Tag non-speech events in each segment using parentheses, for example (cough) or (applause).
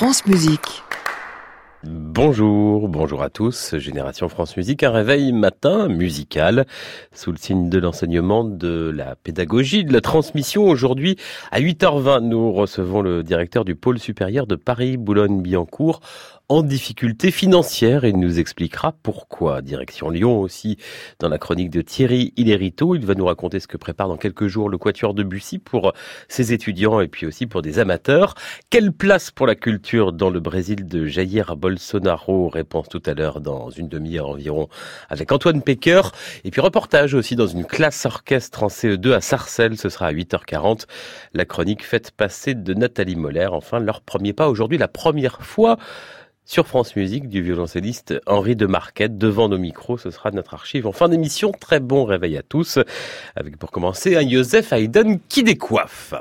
France Musique. Bonjour, bonjour à tous. Génération France Musique, un réveil matin musical sous le signe de l'enseignement, de la pédagogie, de la transmission. Aujourd'hui, à 8h20, nous recevons le directeur du pôle supérieur de Paris-Boulogne-Billancourt en difficulté financière. Il nous expliquera pourquoi. Direction Lyon aussi, dans la chronique de Thierry Hillerito. Il va nous raconter ce que prépare dans quelques jours le Quatuor de Bussy pour ses étudiants et puis aussi pour des amateurs. Quelle place pour la culture dans le Brésil de Jair Bolsonaro? Réponse tout à l'heure dans une demi-heure environ avec Antoine Pecker. Et puis reportage aussi dans une classe orchestre en CE2 à Sarcelles. Ce sera à 8h40. La chronique faite passer de Nathalie Moller. Enfin, leur premier pas aujourd'hui, la première fois sur France Musique du violoncelliste Henri de Marquette. Devant nos micros, ce sera notre archive en fin d'émission. Très bon réveil à tous. Avec pour commencer un Joseph Haydn qui décoiffe.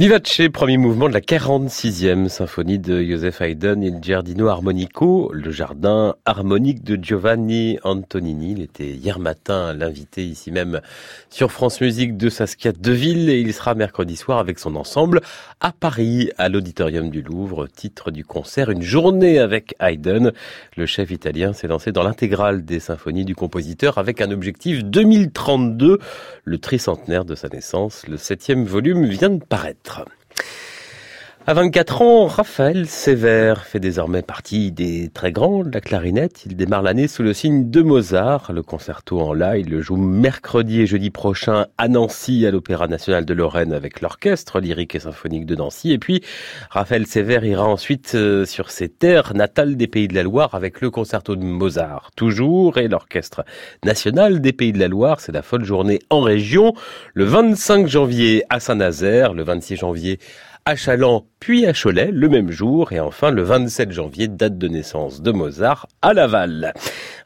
Vivace, premier mouvement de la 46e symphonie de Joseph Haydn, Il Giardino Armonico, le jardin harmonique de Giovanni Antonini. Il était hier matin l'invité ici même sur France Musique de Saskia Deville et il sera mercredi soir avec son ensemble à Paris, à l'Auditorium du Louvre. Titre du concert, une journée avec Haydn. Le chef italien s'est lancé dans l'intégrale des symphonies du compositeur avec un objectif 2032, le tricentenaire de sa naissance. Le septième volume vient de paraître titre. À 24 ans, Raphaël Sévère fait désormais partie des très grands de la clarinette. Il démarre l'année sous le signe de Mozart. Le concerto en la, il le joue mercredi et jeudi prochain à Nancy, à l'Opéra National de Lorraine avec l'Orchestre Lyrique et Symphonique de Nancy. Et puis, Raphaël Sévère ira ensuite euh, sur ses terres natales des Pays de la Loire avec le concerto de Mozart, toujours, et l'Orchestre National des Pays de la Loire. C'est la folle journée en région. Le 25 janvier à Saint-Nazaire, le 26 janvier à Chaland, puis à Cholet le même jour, et enfin le 27 janvier, date de naissance de Mozart à Laval.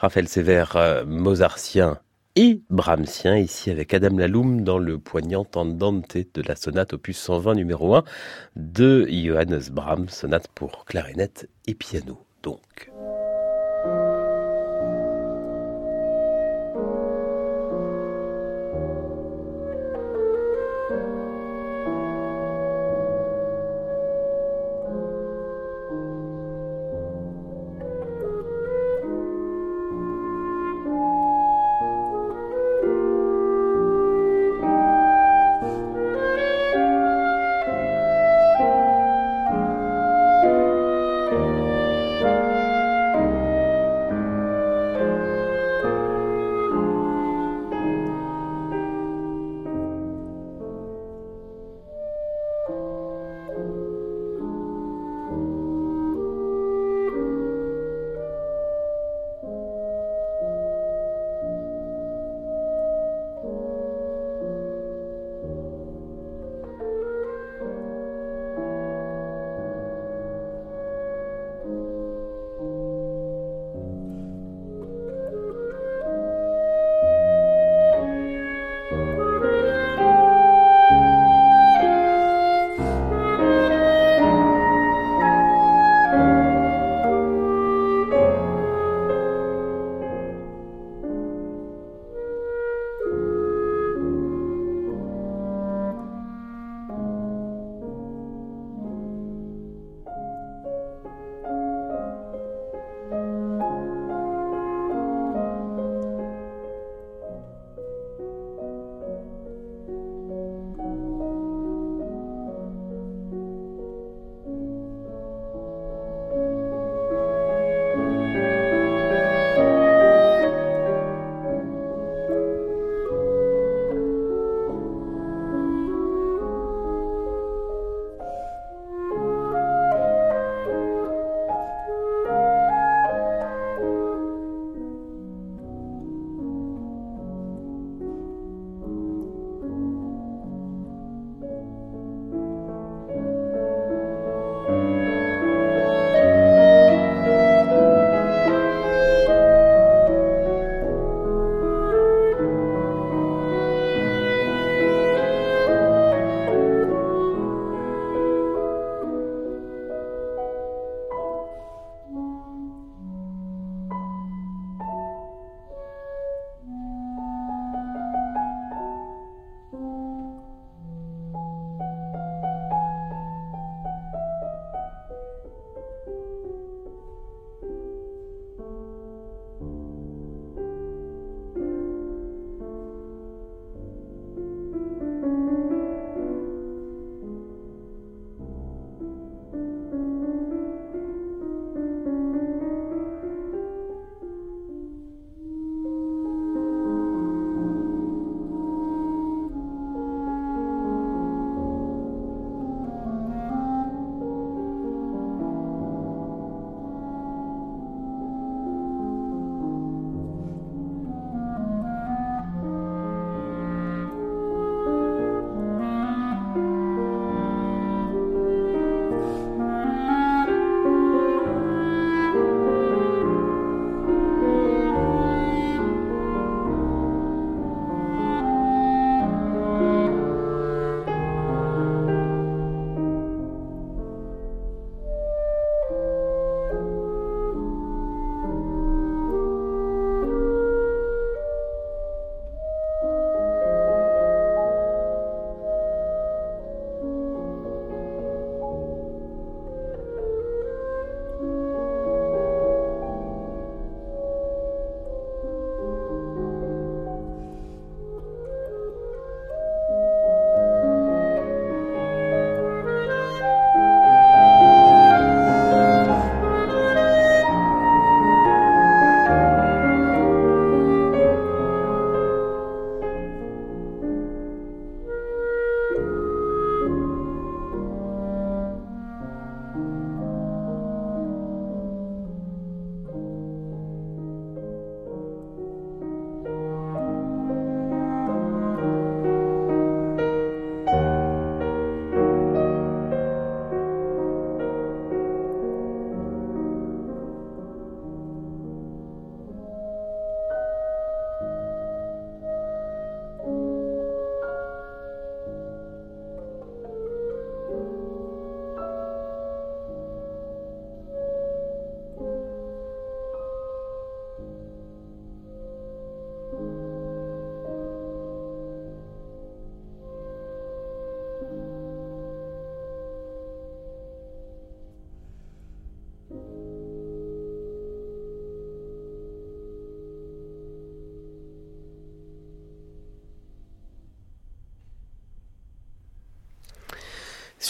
Raphaël Sévère, euh, mozartien et brahmsien, ici avec Adam Laloum dans le poignant Andante de la sonate opus 120 numéro 1 de Johannes Brahms, sonate pour clarinette et piano donc.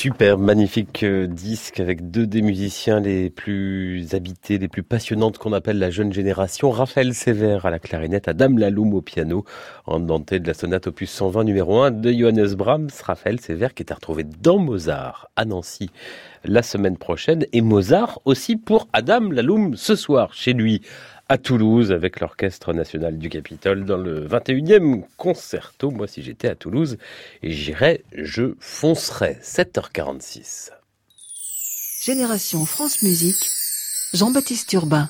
Super, magnifique euh, disque avec deux des musiciens les plus habités, les plus passionnantes qu'on appelle la jeune génération. Raphaël Sévère à la clarinette, Adam Laloum au piano, en denté de la sonate opus 120 numéro 1 de Johannes Brahms. Raphaël Sévère qui est à retrouver dans Mozart à Nancy la semaine prochaine et Mozart aussi pour Adam Laloum ce soir chez lui à Toulouse avec l'Orchestre national du Capitole dans le 21e concerto. Moi, si j'étais à Toulouse, j'irais, je foncerais. 7h46. Génération France Musique, Jean-Baptiste Urbain.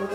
En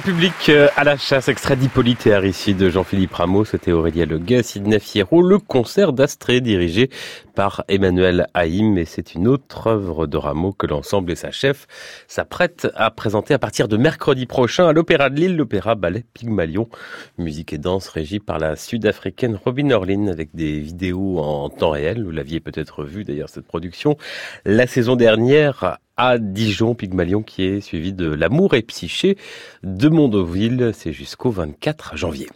public, euh, à la chasse, extrait d'Hippolyte ici de Jean-Philippe Rameau, c'était Aurélia Leguet, Sidney Fierro, le concert d'Astrée dirigé par Emmanuel Haïm, et c'est une autre œuvre de Rameau que l'ensemble et sa chef s'apprêtent à présenter à partir de mercredi prochain à l'Opéra de Lille, l'Opéra Ballet Pygmalion, musique et danse régie par la sud-africaine Robin Orlin avec des vidéos en temps réel, vous l'aviez peut-être vu d'ailleurs cette production, la saison dernière à Dijon, Pygmalion, qui est suivi de L'amour et psyché de Mondoville. C'est jusqu'au 24 janvier.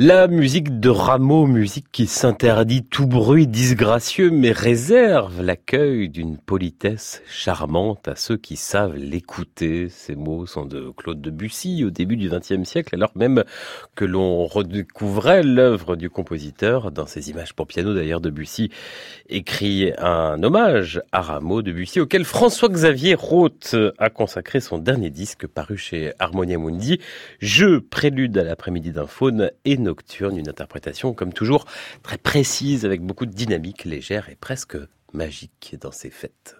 La musique de Rameau, musique qui s'interdit tout bruit disgracieux, mais réserve l'accueil d'une politesse charmante à ceux qui savent l'écouter. Ces mots sont de Claude Debussy au début du XXe siècle, alors même que l'on redécouvrait l'œuvre du compositeur. Dans ses images pour piano d'ailleurs, Debussy écrit un hommage à Rameau, Debussy, auquel François-Xavier Roth a consacré son dernier disque paru chez Harmonia Mundi, Jeu prélude à l'après-midi d'un faune et nocturne, une interprétation comme toujours très précise avec beaucoup de dynamique légère et presque magique dans ses fêtes.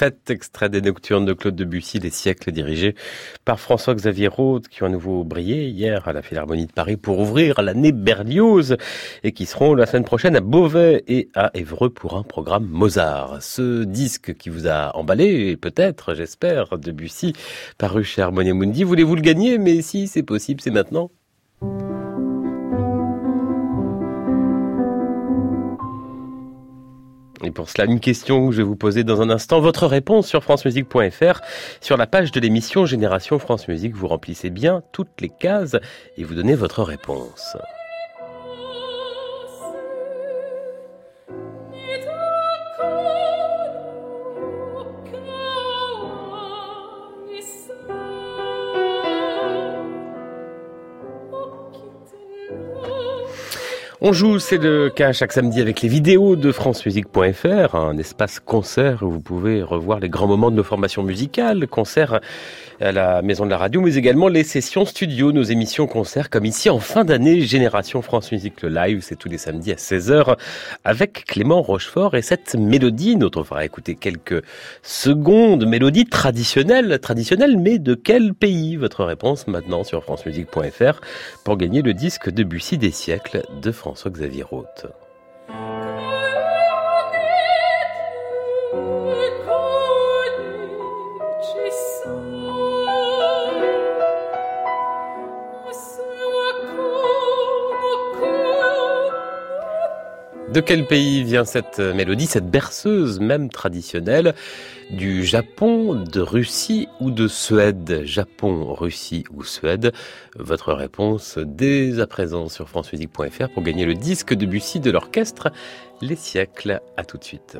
Fête, extrait des Nocturnes de Claude Debussy, Les siècles dirigés par François-Xavier Roth, qui ont à nouveau brillé hier à la Philharmonie de Paris pour ouvrir l'année Berlioz et qui seront la semaine prochaine à Beauvais et à Évreux pour un programme Mozart. Ce disque qui vous a emballé, peut-être, j'espère, Debussy, paru chez Harmonia Mundi, voulez-vous le gagner? Mais si c'est possible, c'est maintenant. Et pour cela, une question que je vais vous poser dans un instant. Votre réponse sur francemusique.fr. Sur la page de l'émission Génération France Musique, vous remplissez bien toutes les cases et vous donnez votre réponse. On joue, c'est le cas chaque samedi avec les vidéos de francemusique.fr, un espace concert où vous pouvez revoir les grands moments de nos formations musicales, concerts à la Maison de la Radio, mais également les sessions studio, nos émissions concerts, comme ici en fin d'année, Génération France Musique le live, c'est tous les samedis à 16h avec Clément Rochefort et cette mélodie, notre fera écouter quelques secondes, mélodie traditionnelle, traditionnelle, mais de quel pays? Votre réponse maintenant sur francemusique.fr pour gagner le disque de Bussy des siècles de François-Xavier Roth. De quel pays vient cette mélodie, cette berceuse même traditionnelle? Du Japon, de Russie ou de Suède? Japon, Russie ou Suède? Votre réponse dès à présent sur francemusique.fr pour gagner le disque de Bussy de l'orchestre Les siècles. À tout de suite.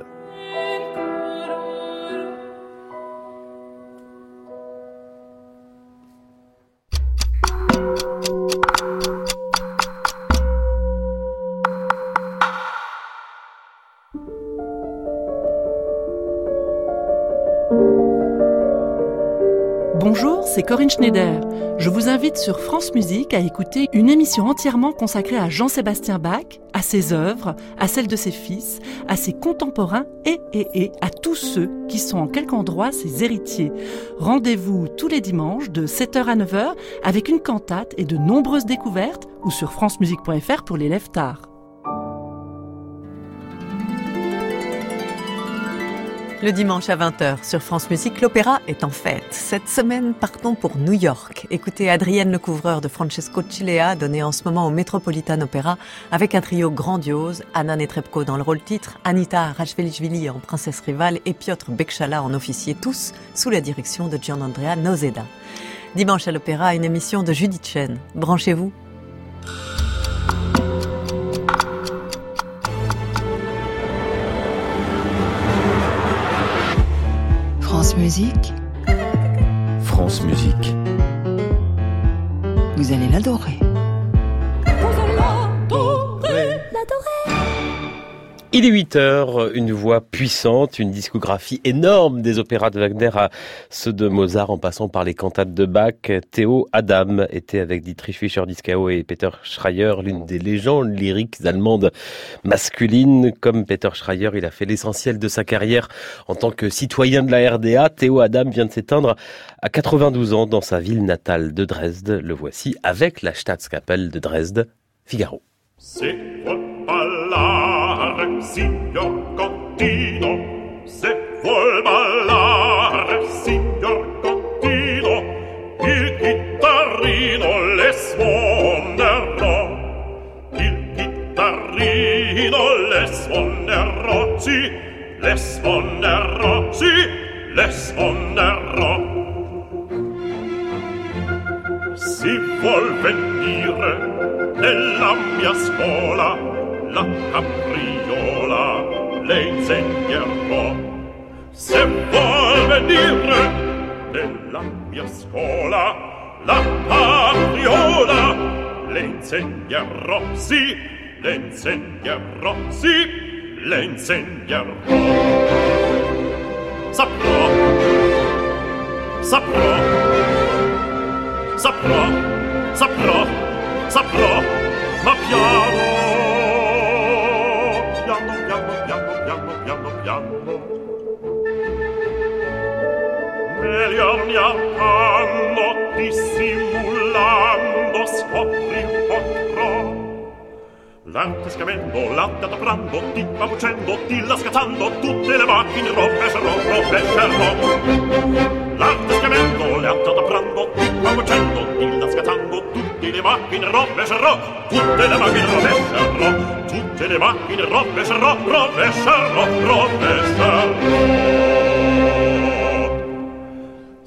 Corinne Schneider. Je vous invite sur France Musique à écouter une émission entièrement consacrée à Jean-Sébastien Bach, à ses œuvres, à celles de ses fils, à ses contemporains et, à tous ceux qui sont en quelque endroit ses héritiers. Rendez-vous tous les dimanches de 7h à 9h avec une cantate et de nombreuses découvertes ou sur francemusique.fr pour les tard. Le dimanche à 20h sur France Musique, l'opéra est en fête. Cette semaine, partons pour New York. Écoutez Adrienne Lecouvreur de Francesco Cilea, donnée en ce moment au Metropolitan Opera, avec un trio grandiose, Anna Netrebko dans le rôle titre, Anita Rachvelishvili en princesse rivale et Piotr Bekchala en officier, tous sous la direction de Gian Andrea Nozeda. Dimanche à l'opéra, une émission de Judith Chen. Branchez-vous France Musique. France Musique. Vous allez l'adorer. Il est 8 heures, une voix puissante, une discographie énorme des opéras de Wagner à ceux de Mozart en passant par les cantates de Bach. Théo Adam était avec Dietrich Fischer-Dieskau et Peter Schreier, l'une des légendes lyriques allemandes masculines. Comme Peter Schreier, il a fait l'essentiel de sa carrière en tant que citoyen de la RDA. Théo Adam vient de s'éteindre à 92 ans dans sa ville natale de Dresde. Le voici avec la Staatskapelle de Dresde. Figaro. Signor Contino, se vuol ballare, signor Contino, il chitarrino le suonerò. Il chitarrino le suonerò, sì, le suonerò, sì, le suonerò. Si vuol venire nella mia scuola, la capriola le insegnerò se vuol venire nella mia scuola la capriola le insegnerò sì le insegnerò sì le insegnerò saprò saprò saprò saprò saprò ma piano degli armi arcando dissimulando scopri potrò L'arte schiavendo, ti pavucendo, ti lascatando, tutte le macchine rovescerò, rovescerò. L'arte schiavendo, latte adaprando, ti pavucendo, ti lascatando, tutte le macchine rovescerò, tutte le macchine rovescerò, tutte le macchine rovescerò, rovescerò, rovescerò.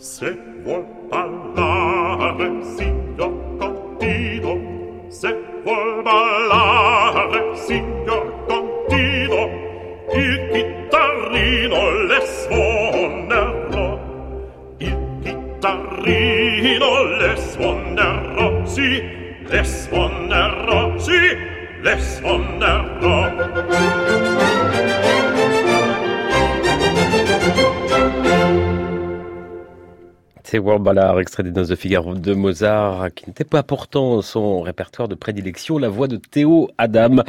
Se vuol parlare, signor Contino, se vuol ballare, signor Contino, il chitarrino le suonerò, il chitarrino le suonerò, sì, le suonerò, sì, le suonerò. C'est Ballard, extrait des Noces de Figaro de Mozart, qui n'était pas pourtant son répertoire de prédilection, la voix de Théo Adam,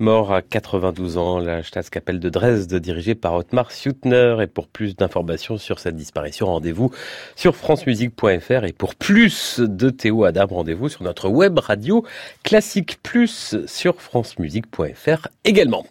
mort à 92 ans, la Staatskapelle de Dresde, dirigée par Otmar Suttner. Et pour plus d'informations sur cette disparition, rendez-vous sur francemusique.fr. Et pour plus de Théo Adam, rendez-vous sur notre web radio Classique Plus sur francemusique.fr également.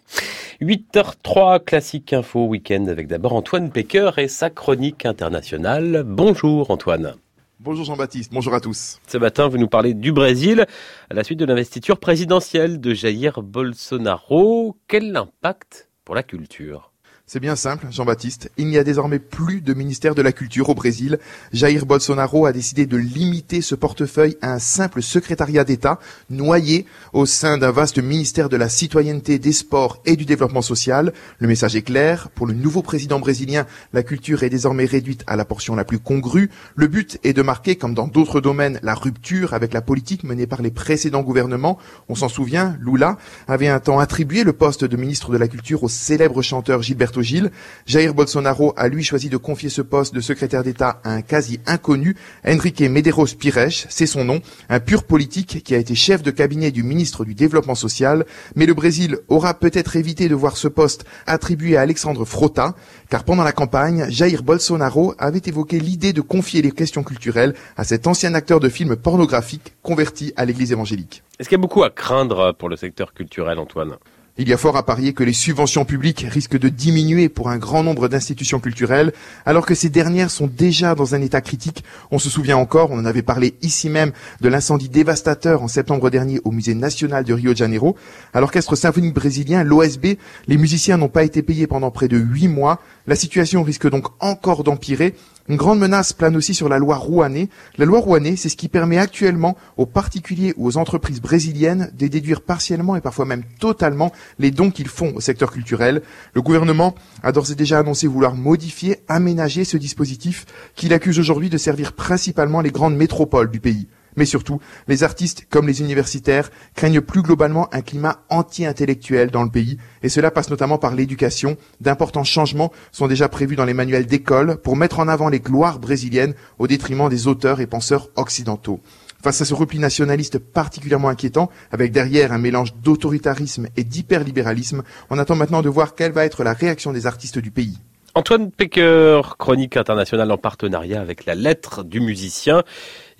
8h03, Classique Info Week-end avec d'abord Antoine Pecker et sa chronique internationale. Bonjour Antoine. Bonjour Jean-Baptiste, bonjour à tous. Ce matin, vous nous parlez du Brésil à la suite de l'investiture présidentielle de Jair Bolsonaro. Quel impact pour la culture? C'est bien simple, Jean-Baptiste. Il n'y a désormais plus de ministère de la Culture au Brésil. Jair Bolsonaro a décidé de limiter ce portefeuille à un simple secrétariat d'État, noyé au sein d'un vaste ministère de la citoyenneté, des sports et du développement social. Le message est clair. Pour le nouveau président brésilien, la culture est désormais réduite à la portion la plus congrue. Le but est de marquer, comme dans d'autres domaines, la rupture avec la politique menée par les précédents gouvernements. On s'en souvient, Lula avait un temps attribué le poste de ministre de la Culture au célèbre chanteur Gilberto Jair Bolsonaro a lui choisi de confier ce poste de secrétaire d'État à un quasi inconnu, Enrique Medeiros Pires, c'est son nom, un pur politique qui a été chef de cabinet du ministre du Développement social. Mais le Brésil aura peut-être évité de voir ce poste attribué à Alexandre Frota, car pendant la campagne, Jair Bolsonaro avait évoqué l'idée de confier les questions culturelles à cet ancien acteur de films pornographiques converti à l'église évangélique. Est-ce qu'il y a beaucoup à craindre pour le secteur culturel, Antoine? Il y a fort à parier que les subventions publiques risquent de diminuer pour un grand nombre d'institutions culturelles, alors que ces dernières sont déjà dans un état critique. On se souvient encore, on en avait parlé ici même, de l'incendie dévastateur en septembre dernier au musée national de Rio de Janeiro. À l'orchestre symphonique brésilien, l'OSB, les musiciens n'ont pas été payés pendant près de huit mois. La situation risque donc encore d'empirer. Une grande menace plane aussi sur la loi Rouanet. La loi Rouanet, c'est ce qui permet actuellement aux particuliers ou aux entreprises brésiliennes de déduire partiellement et parfois même totalement les dons qu'ils font au secteur culturel. Le gouvernement a d'ores et déjà annoncé vouloir modifier, aménager ce dispositif qu'il accuse aujourd'hui de servir principalement les grandes métropoles du pays. Mais surtout, les artistes comme les universitaires craignent plus globalement un climat anti-intellectuel dans le pays, et cela passe notamment par l'éducation. D'importants changements sont déjà prévus dans les manuels d'école pour mettre en avant les gloires brésiliennes au détriment des auteurs et penseurs occidentaux. Face à ce repli nationaliste particulièrement inquiétant, avec derrière un mélange d'autoritarisme et d'hyperlibéralisme, on attend maintenant de voir quelle va être la réaction des artistes du pays. Antoine Pecker, chronique internationale en partenariat avec la lettre du musicien.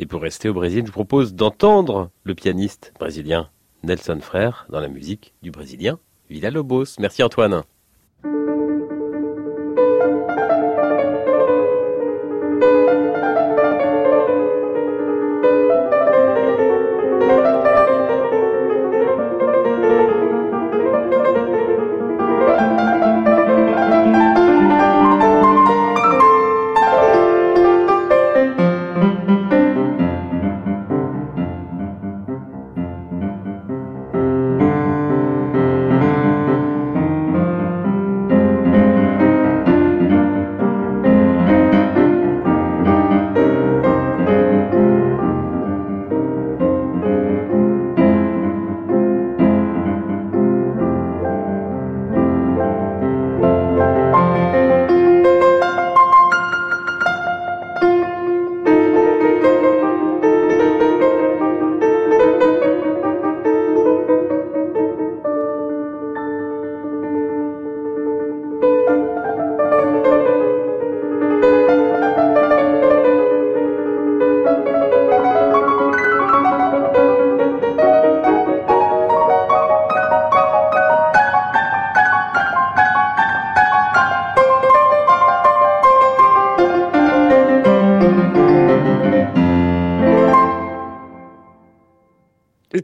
Et pour rester au Brésil, je vous propose d'entendre le pianiste brésilien Nelson Frère dans la musique du brésilien Villa Lobos. Merci Antoine.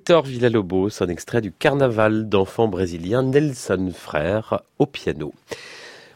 Hector Villalobos, un extrait du carnaval d'enfants brésiliens Nelson Frère au piano.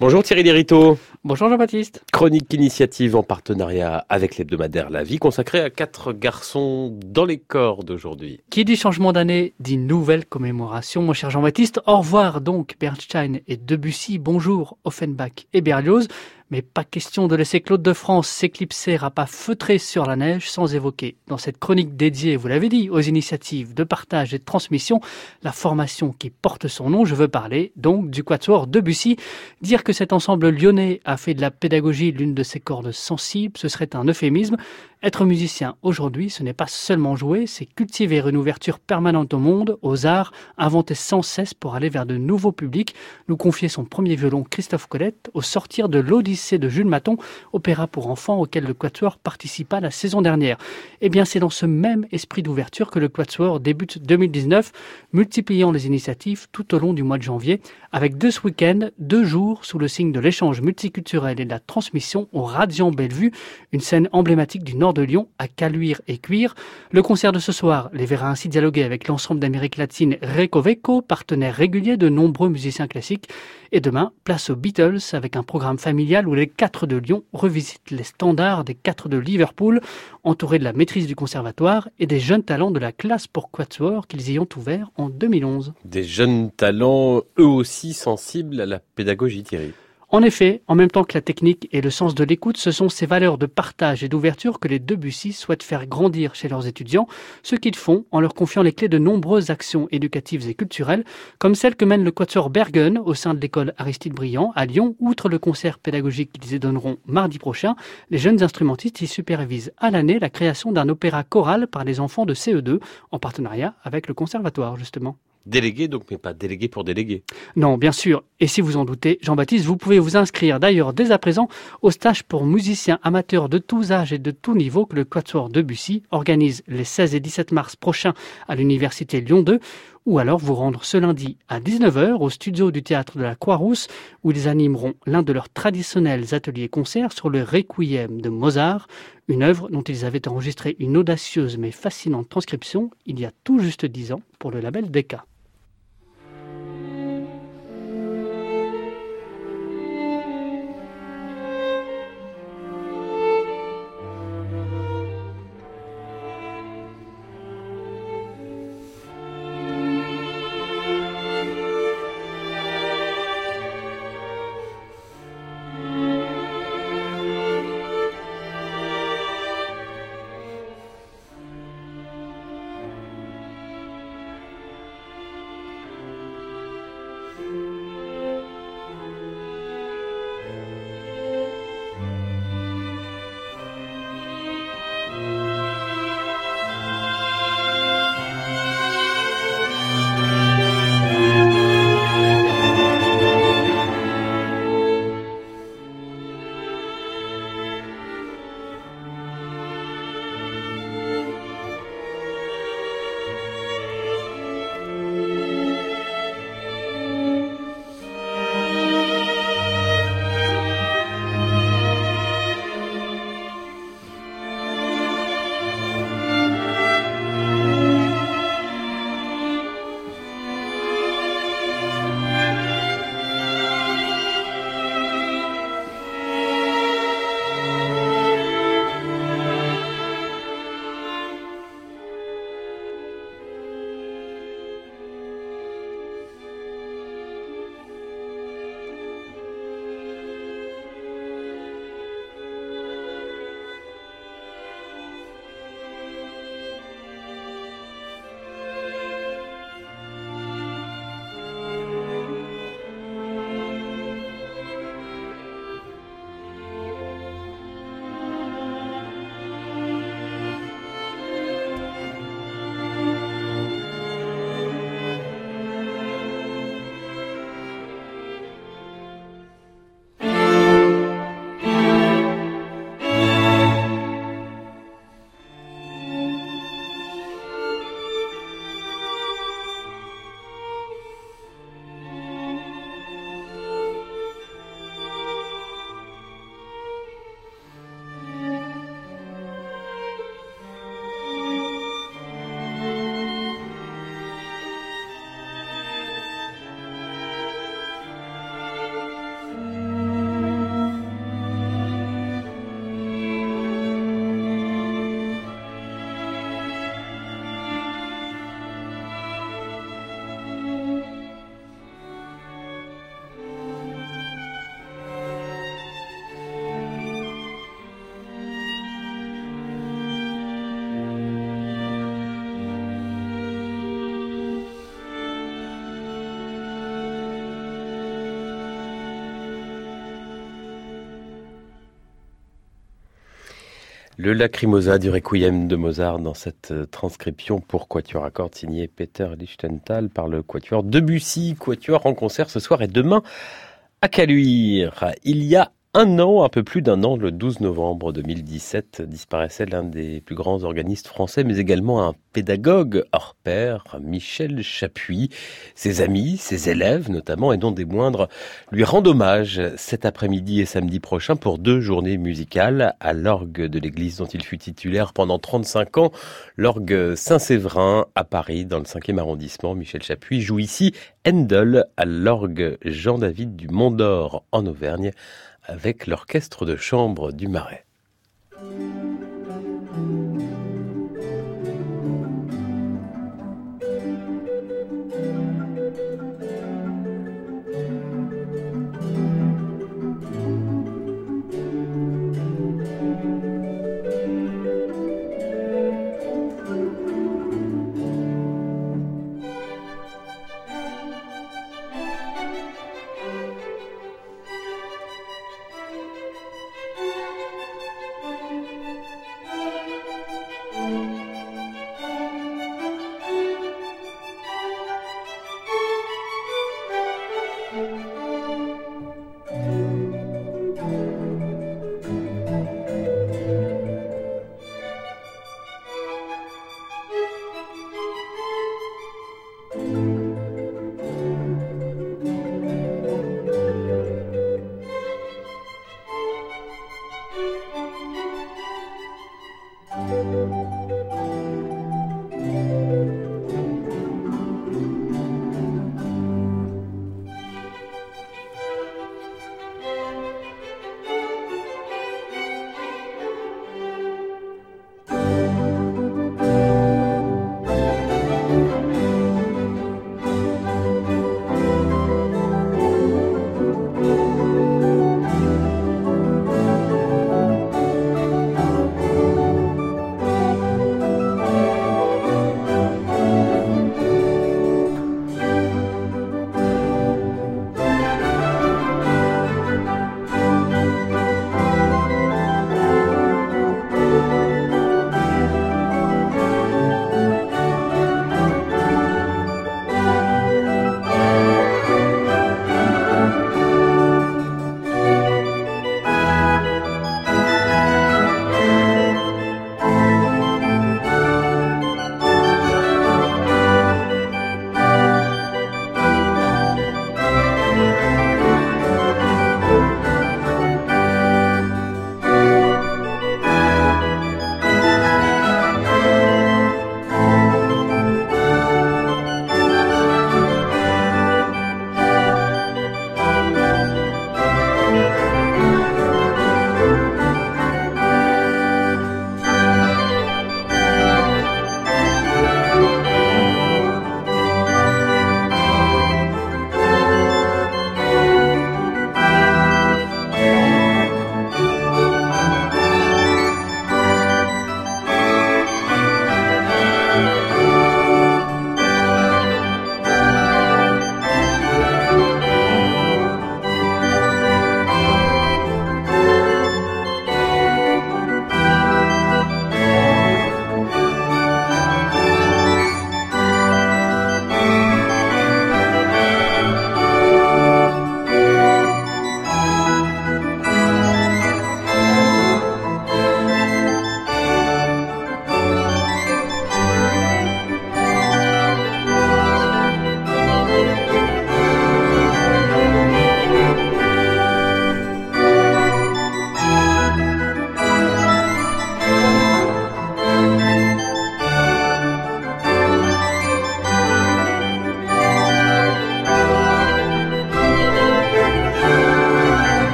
Bonjour Thierry Lériteau. Bonjour Jean-Baptiste. Chronique initiative en partenariat avec l'hebdomadaire La Vie consacrée à quatre garçons dans les corps d'aujourd'hui. Qui dit changement d'année dit nouvelle commémoration, mon cher Jean-Baptiste. Au revoir donc Bernstein et Debussy. Bonjour Offenbach et Berlioz. Mais pas question de laisser Claude de France s'éclipser à pas feutré sur la neige sans évoquer, dans cette chronique dédiée, vous l'avez dit, aux initiatives de partage et de transmission, la formation qui porte son nom. Je veux parler donc du Quatuor Debussy. Dire que cet ensemble lyonnais a fait de la pédagogie l'une de ses cordes sensibles, ce serait un euphémisme. Être musicien aujourd'hui, ce n'est pas seulement jouer, c'est cultiver une ouverture permanente au monde, aux arts, inventer sans cesse pour aller vers de nouveaux publics, nous confier son premier violon Christophe Colette au sortir de l'Odyssée de Jules Maton, opéra pour enfants auquel le Quatuor participa la saison dernière. Eh bien, c'est dans ce même esprit d'ouverture que le Quatuor débute 2019, multipliant les initiatives tout au long du mois de janvier, avec deux week-ends, deux jours sous le signe de l'échange multiculturel et de la transmission au Radiant Bellevue, une scène emblématique du nord de Lyon à Caluire et Cuire. Le concert de ce soir les verra ainsi dialoguer avec l'ensemble d'Amérique latine Recoveco, partenaire régulier de nombreux musiciens classiques. Et demain, place aux Beatles avec un programme familial où les quatre de Lyon revisitent les standards des quatre de Liverpool, entourés de la maîtrise du conservatoire et des jeunes talents de la classe pour Quatuor qu'ils y ont ouvert en 2011. Des jeunes talents, eux aussi sensibles à la pédagogie, Thierry. En effet, en même temps que la technique et le sens de l'écoute, ce sont ces valeurs de partage et d'ouverture que les Debussy souhaitent faire grandir chez leurs étudiants, ce qu'ils font en leur confiant les clés de nombreuses actions éducatives et culturelles, comme celle que mène le Quatuor Bergen au sein de l'école Aristide Briand à Lyon. Outre le concert pédagogique qu'ils y donneront mardi prochain, les jeunes instrumentistes y supervisent à l'année la création d'un opéra choral par les enfants de CE2, en partenariat avec le conservatoire justement. Délégué donc, mais pas délégué pour déléguer. Non, bien sûr. Et si vous en doutez, Jean-Baptiste, vous pouvez vous inscrire d'ailleurs dès à présent au stage pour musiciens amateurs de tous âges et de tous niveaux que le Quatuor Debussy organise les 16 et 17 mars prochains à l'Université Lyon 2 ou alors vous rendre ce lundi à 19h au studio du théâtre de la Croix-Rousse où ils animeront l'un de leurs traditionnels ateliers concerts sur le Requiem de Mozart, une œuvre dont ils avaient enregistré une audacieuse mais fascinante transcription il y a tout juste dix ans pour le label Decca. Le Lacrimosa du Requiem de Mozart dans cette euh, transcription pour Quatuor à cordes signé Peter Lichtenthal par le Quatuor Debussy. Quatuor en concert ce soir et demain à Caluire. Il y a un an, un peu plus d'un an, le 12 novembre 2017, disparaissait l'un des plus grands organistes français, mais également un pédagogue hors pair, Michel Chapuis. Ses amis, ses élèves notamment, et non des moindres, lui rendent hommage cet après-midi et samedi prochain pour deux journées musicales à l'orgue de l'église dont il fut titulaire pendant 35 ans, l'orgue Saint-Séverin à Paris, dans le 5e arrondissement. Michel Chapuis joue ici Handel à l'orgue Jean-David du Mont d'Or en Auvergne avec l'orchestre de chambre du Marais.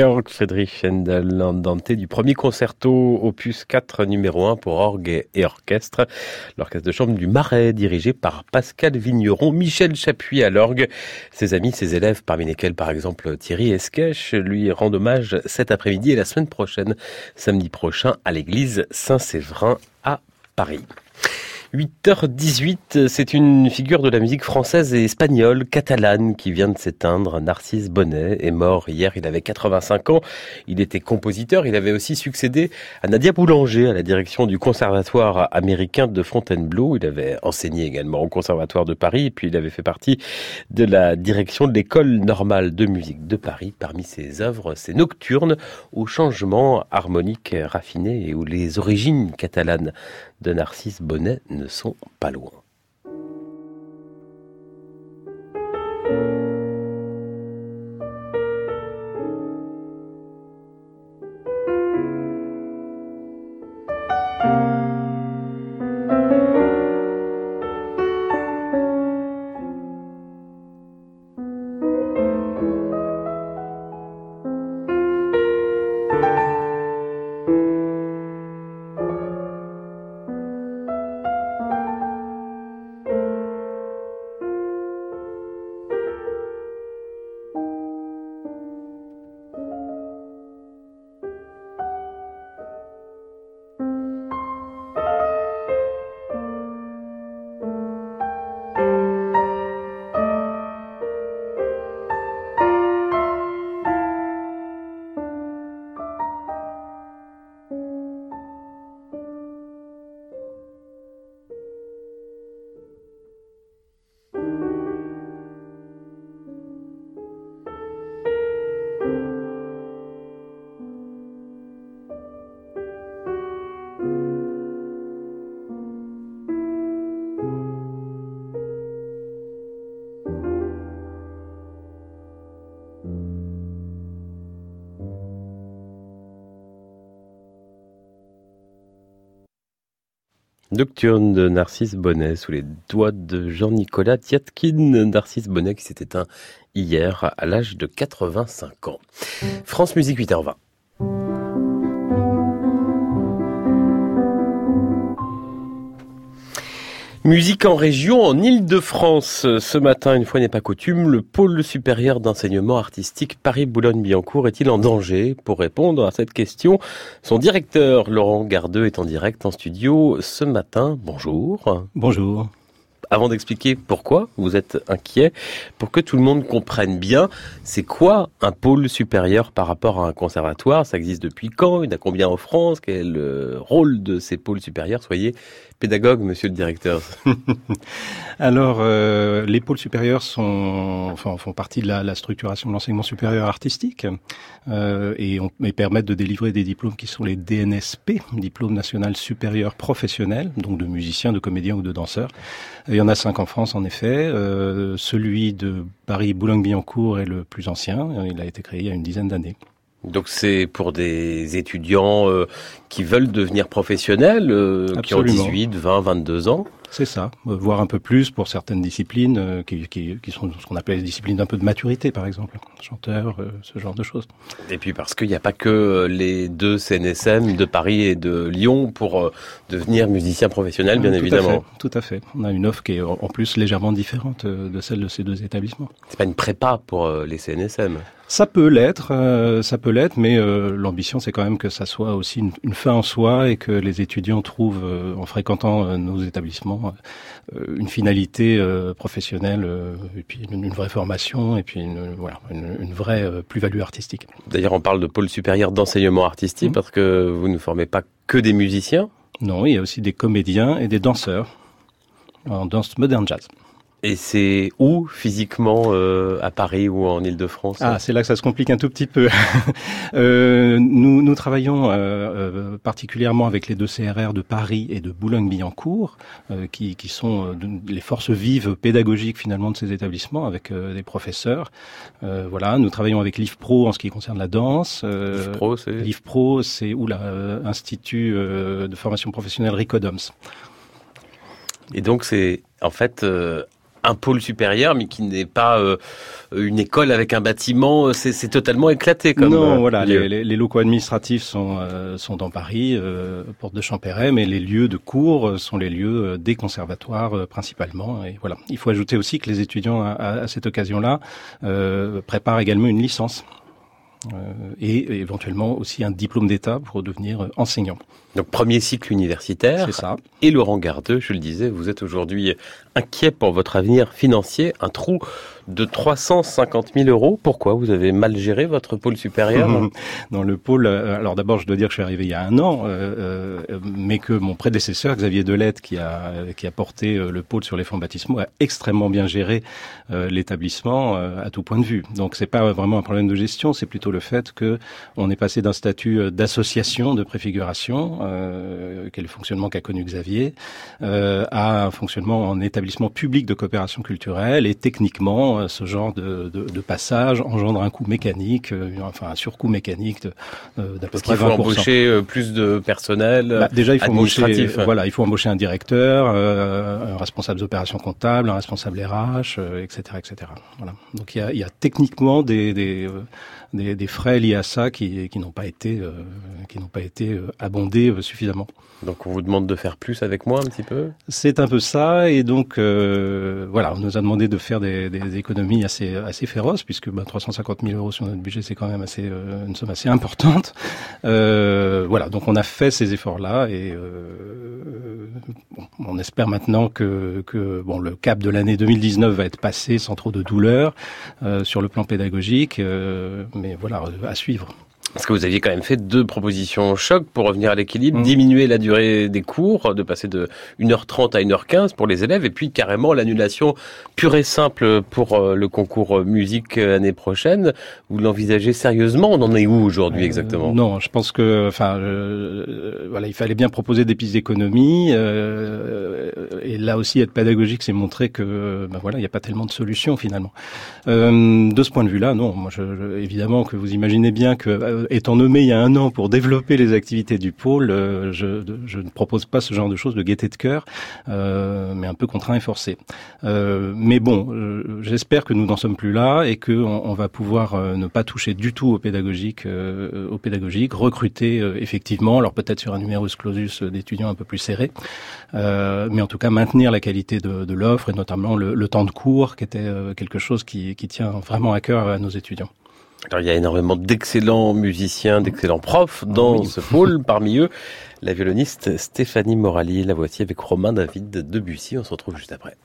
Georg Friedrich Händel, du premier concerto opus 4 numéro 1 pour orgue et orchestre. L'orchestre de chambre du Marais dirigé par Pascal Vigneron, Michel Chapuis à l'orgue. Ses amis, ses élèves, parmi lesquels par exemple Thierry Esquèche, lui rendent hommage cet après-midi et la semaine prochaine, samedi prochain, à l'église Saint-Séverin à Paris. 8h18, c'est une figure de la musique française et espagnole, catalane, qui vient de s'éteindre. Narcisse Bonnet est mort hier, il avait 85 ans. Il était compositeur, il avait aussi succédé à Nadia Boulanger à la direction du Conservatoire américain de Fontainebleau. Il avait enseigné également au Conservatoire de Paris et puis il avait fait partie de la direction de l'École normale de musique de Paris. Parmi ses œuvres, ses nocturnes aux changements harmoniques raffinés et où les origines catalanes de Narcisse Bonnet ne sont pas loin. Nocturne de Narcisse Bonnet sous les doigts de Jean-Nicolas Tiatkin. Narcisse Bonnet qui s'est éteint hier à l'âge de 85 ans. France Musique 8h20. Musique en région, en Ile-de-France. Ce matin, une fois n'est pas coutume, le pôle supérieur d'enseignement artistique Paris-Boulogne-Billancourt est-il en danger Pour répondre à cette question, son directeur, Laurent Gardeux, est en direct en studio ce matin. Bonjour. Bonjour avant d'expliquer pourquoi vous êtes inquiet, pour que tout le monde comprenne bien, c'est quoi un pôle supérieur par rapport à un conservatoire? Ça existe depuis quand? Il y en a combien en France? Quel le rôle de ces pôles supérieurs? Soyez pédagogue, monsieur le directeur. (laughs) Alors, euh, les pôles supérieurs sont, enfin, font partie de la, la structuration de l'enseignement supérieur artistique euh, et, on, et permettent de délivrer des diplômes qui sont les DNSP, diplôme national supérieur professionnel, donc de musiciens, de comédiens ou de danseurs. Il y en a cinq en France, en effet. Euh, celui de Paris-Boulogne-Billancourt est le plus ancien. Il a été créé il y a une dizaine d'années. Donc c'est pour des étudiants euh, qui veulent devenir professionnels, euh, qui ont 18, 20, 22 ans? C'est ça, euh, voire un peu plus pour certaines disciplines euh, qui, qui, qui, sont ce qu'on appelle les disciplines d'un peu de maturité, par exemple, chanteur, euh, ce genre de choses. Et puis parce qu'il n'y a pas que les deux CNSM de Paris et de Lyon pour devenir musicien professionnel, bien tout évidemment. À fait, tout à fait. On a une offre qui est en plus légèrement différente de celle de ces deux établissements. C'est pas une prépa pour les CNSM. Ça peut l'être, euh, ça peut l'être, mais euh, l'ambition c'est quand même que ça soit aussi une, une, fin en soi et que les étudiants trouvent, euh, en fréquentant nos établissements, une finalité professionnelle et puis une, une, vraie formation et puis une, voilà, une, vraie plus-value artistique. D'ailleurs, on parle de pôle supérieur d'enseignement artistique mmh. parce que vous ne formez pas que des musiciens? Non, il y a aussi des comédiens et des danseurs en danse moderne jazz. Et c'est où physiquement euh, à Paris ou en Ile-de-France Ah, c'est là que ça se complique un tout petit peu. (laughs) euh, nous, nous travaillons euh, euh, particulièrement avec les deux CRR de Paris et de Boulogne-Billancourt, euh, qui, qui sont euh, les forces vives pédagogiques finalement de ces établissements, avec des professeurs. voilà, nous travaillons avec l'IFPRO en ce qui concerne la danse. L'IFPRO, c'est L'IFPRO, c'est où là Institut de formation professionnelle Ricodoms. Et donc c'est en fait un pôle supérieur, mais qui n'est pas euh, une école avec un bâtiment. C'est totalement éclaté. Comme, non, euh, voilà. Les, les, les, locaux administratifs sont euh, sont dans Paris, euh, porte de Champéret, mais les lieux de cours sont les lieux des conservatoires principalement. Et voilà. Il faut ajouter aussi que les étudiants à, à cette occasion-là préparent également une licence et éventuellement aussi un diplôme d'État pour devenir enseignant. Donc premier cycle universitaire. C'est ça. Et Laurent Gardeux, je le disais, vous êtes aujourd'hui inquiet pour votre avenir financier, un trou de 350 000 euros. Pourquoi Vous avez mal géré votre pôle supérieur? (laughs) Dans le pôle, euh, alors d'abord je dois dire que je suis arrivé il y a un an, euh, euh, mais que mon prédécesseur Xavier Delette, qui a qui a porté le pôle sur les fonds baptismaux, a extrêmement bien géré l'établissement à tout point de vue. Donc c'est pas vraiment un problème de gestion, c'est plutôt le fait que on est passé d'un statut d'association de préfiguration, quel fonctionnement qu'a connu Xavier, à un fonctionnement en établissement public de coopération culturelle et techniquement euh, ce genre de, passage engendre un coût mécanique, euh, enfin un surcoût mécanique euh, d'à peu près 20%. Il faut embaucher plus de personnel. Bah, déjà, il faut embaucher, voilà, il faut embaucher un directeur, un responsable d'opération comptable, un responsable RH, etc., etc. Voilà. Donc il y a, il y a techniquement des, des des, des, frais liés à ça qui, qui n'ont pas été euh, qui n'ont pas été euh, abondés euh, suffisamment. Donc on vous demande de faire plus avec moi un petit peu? C'est un peu ça et donc voilà, on nous a demandé de faire des, des économies assez assez féroces puisque bah, 350 000 euros sur notre budget c'est quand même assez une somme assez importante. voilà, donc on a fait ces efforts là et bon, on espère maintenant que que bon le cap de l'année 2019 va être passé sans trop de douleur sur le plan pédagogique mais voilà, à suivre. Parce que vous aviez quand même fait deux propositions choc pour revenir à l'équilibre, mm. diminuer la durée des cours, de passer de 1h30 à 1h15 pour les élèves, et puis carrément l'annulation pure et simple pour euh, le concours musique l'année prochaine. Vous l'envisagez sérieusement? On en est où aujourd'hui euh, exactement? Non, je pense que, enfin, euh, voilà, il fallait bien proposer des pistes d'économie, et là aussi être pédagogique, c'est montrer que, ben voilà, il n'y a pas tellement de solutions finalement. de ce point de vue-là, non, moi, je, évidemment que vous imaginez bien que euh, étant nommé il y a un an pour développer les activités du pôle, euh, je, ne propose pas ce genre de choses de gaieté de cœur, euh, mais un peu contraint et forcé. mais bon, j'espère que nous n'en sommes plus là et que on, va pouvoir ne pas toucher du tout au pédagogique, au pédagogique, recruter effectivement, alors peut-être sur un numerus clausus d'étudiants un peu plus serré, mais en tout cas maintenir la qualité de, l'offre et notamment le, le, temps de cours, qui était quelque chose qui, qui tient vraiment à cœur à nos étudiants. Alors, il y a énormément d'excellents musiciens, d'excellents profs dans ce pôle. (laughs) Parmi eux, la violoniste Stéphanie Morali. La voici avec Romain David Debussy. On se retrouve juste après.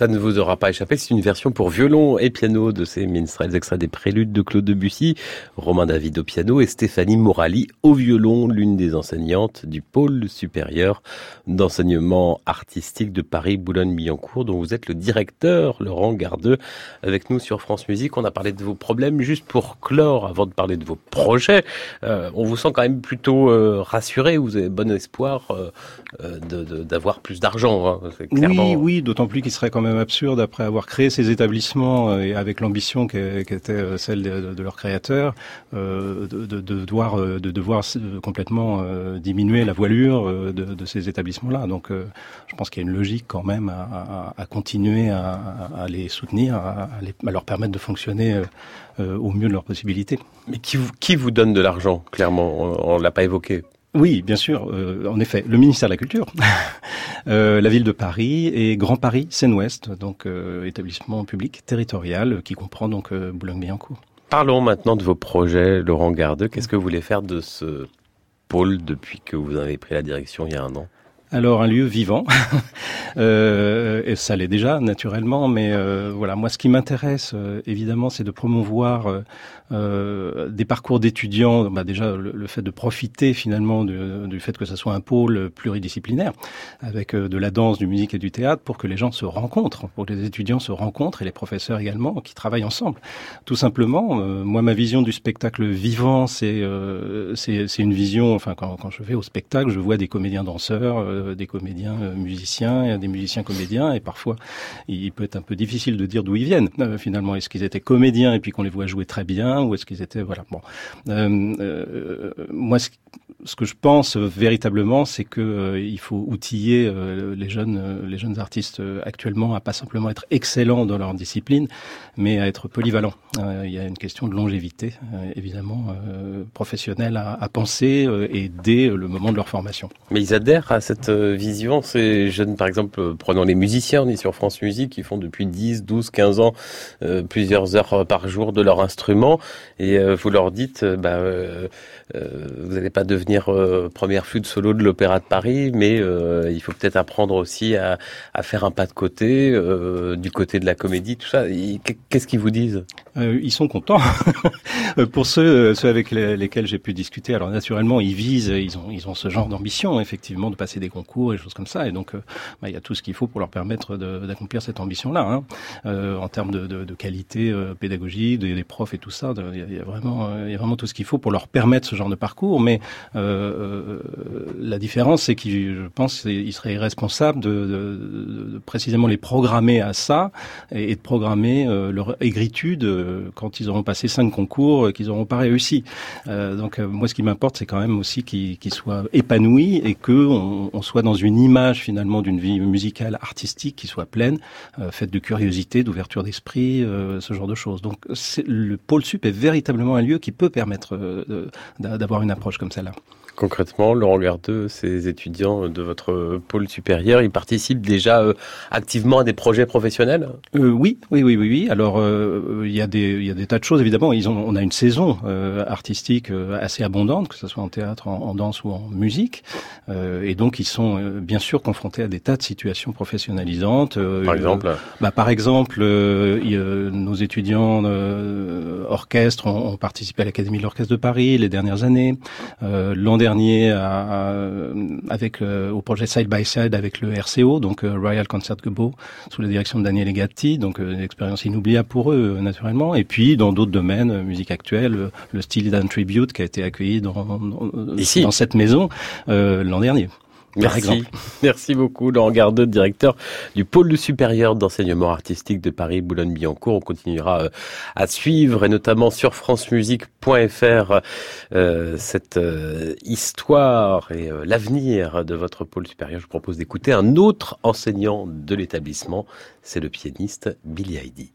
Ça ne vous aura pas échappé, c'est une version pour violon et piano de ces minstrels extraits des préludes de Claude Debussy, Romain David au piano et Stéphanie Morali au violon, l'une des enseignantes du pôle supérieur d'enseignement artistique de Paris Boulogne-Billancourt, dont vous êtes le directeur, Laurent Gardeux, avec nous sur France Musique. On a parlé de vos problèmes juste pour clore, avant de parler de vos projets. Euh, on vous sent quand même plutôt euh, rassuré, vous avez bon espoir euh, d'avoir de, plus d'argent. Hein, oui, oui, d'autant plus qu'il serait quand même absurde après avoir créé ces établissements euh, et avec l'ambition qui était euh, celle de, leurs créateurs, euh, de, de, devoir, de devoir complètement diminuer la voilure de, ces établissements-là. Donc, je pense qu'il y a une logique quand même à, à, continuer à, les soutenir, à, leur permettre de fonctionner au mieux de leurs possibilités. Mais qui qui vous donne de l'argent Clairement, on, ne l'a pas évoqué. Oui, bien sûr. en effet, le ministère de la Culture, (laughs) euh, la ville de Paris et Grand Paris Seine-Ouest, donc euh, établissement public territorial qui comprend donc euh, Boulogne-Billancourt. Parlons maintenant de vos projets, Laurent Gardeux. Qu'est-ce que vous voulez faire de ce pôle depuis que vous avez pris la direction il y a un an? Alors un lieu vivant, (laughs) euh, et ça l'est déjà naturellement, mais euh, voilà, moi ce qui m'intéresse euh, évidemment, c'est de promouvoir euh, des parcours d'étudiants. Bah, déjà le, fait de profiter finalement du fait que ça soit un pôle pluridisciplinaire, avec de la danse, du musique et du théâtre, pour que les gens se rencontrent, pour que les étudiants se rencontrent et les professeurs également, qui travaillent ensemble. Tout simplement, moi ma vision du spectacle vivant, c'est une vision. Enfin, quand, je vais au spectacle, je vois des comédiens danseurs euh, des comédiens euh, musiciens, des musiciens comédiens, et parfois il peut être un peu difficile de dire d'où ils viennent. Euh, finalement, est-ce qu'ils étaient comédiens et puis qu'on les voit jouer très bien, ou est-ce qu'ils étaient voilà. Bon, moi, ce que je pense véritablement, c'est que il faut outiller les jeunes, les jeunes artistes actuellement à pas simplement être excellents dans leur discipline, mais à être polyvalents. il y a une question de longévité, évidemment, professionnelle à, penser et dès le moment de leur formation. Mais ils adhèrent à cette vision Ces jeunes, par exemple, prenons les musiciens, on est sur France Musique, qui font depuis 10, 12, 15 ans euh, plusieurs heures par jour de leur instrument, et euh, vous leur dites, euh, bah, vous n'allez pas devenir première flûte solo de l'Opéra de Paris, mais il faut peut-être apprendre aussi à, faire un pas de côté, du côté de la comédie, tout ça. Qu'est-ce qu'ils vous disent? Ils sont contents. (laughs) Pour ceux, avec lesquels j'ai pu discuter, alors naturellement, ils visent, ils ont, ce genre d'ambition, effectivement, de passer des concours et choses comme ça. Et donc, euh, bah, il y a tout ce qu'il faut pour leur permettre d'accomplir cette ambition-là. Hein. Euh, en termes de, qualité euh, pédagogique, des, profs et tout ça, il y, a vraiment, vraiment tout ce qu'il faut pour leur permettre ce genre de parcours. Mais la différence, c'est qu'ils, je pense, ils seraient irresponsables de, de, précisément les programmer à ça et, de programmer leur aigritude quand ils auront passé cinq concours qu'ils n'auront pas réussi. donc, moi, ce qui m'importe, c'est quand même aussi qu'ils soient épanouis et que on, soit dans une image finalement d'une vie musicale, artistique qui soit pleine, euh, faite de curiosité, d'ouverture d'esprit, euh, ce genre de choses. Donc le pôle sup est véritablement un lieu qui peut permettre euh, d'avoir une approche comme celle-là. Concrètement, Laurent Gardeux, ces étudiants de votre pôle supérieur, ils participent déjà euh, activement à des projets professionnels? Euh, Oui, oui, oui, oui. Alors, euh, il y a des, il y a des tas de choses évidemment. Ils ont, on a une saison artistique assez abondante, que ce soit en théâtre, en, danse ou en musique, et donc ils sont bien sûr confrontés à des tas de situations professionnalisantes. par exemple? bah, Par exemple, nos étudiants orchestres ont, ont, participé à l'Académie de l'orchestre de Paris les dernières années. L'an dernier avec euh, au projet Side by Side avec le RCO, donc euh, Royal Concert Gebo, sous la direction de Daniel Egatti, donc euh, une expérience inoubliable pour eux naturellement. Et puis dans d'autres domaines, musique actuelle, le style d'un tribute qui a été accueilli dans, Ici. dans cette maison l'an dernier. Merci. (laughs) Merci beaucoup, Laurent Gardeux, directeur du pôle supérieur d'enseignement artistique de Paris, Boulogne-Billancourt. On continuera euh, à suivre, et notamment sur francemusique.fr, euh, cette euh, histoire et l'avenir de votre pôle supérieur. Je vous propose d'écouter un autre enseignant de l'établissement. C'est le pianiste Billy Heidi.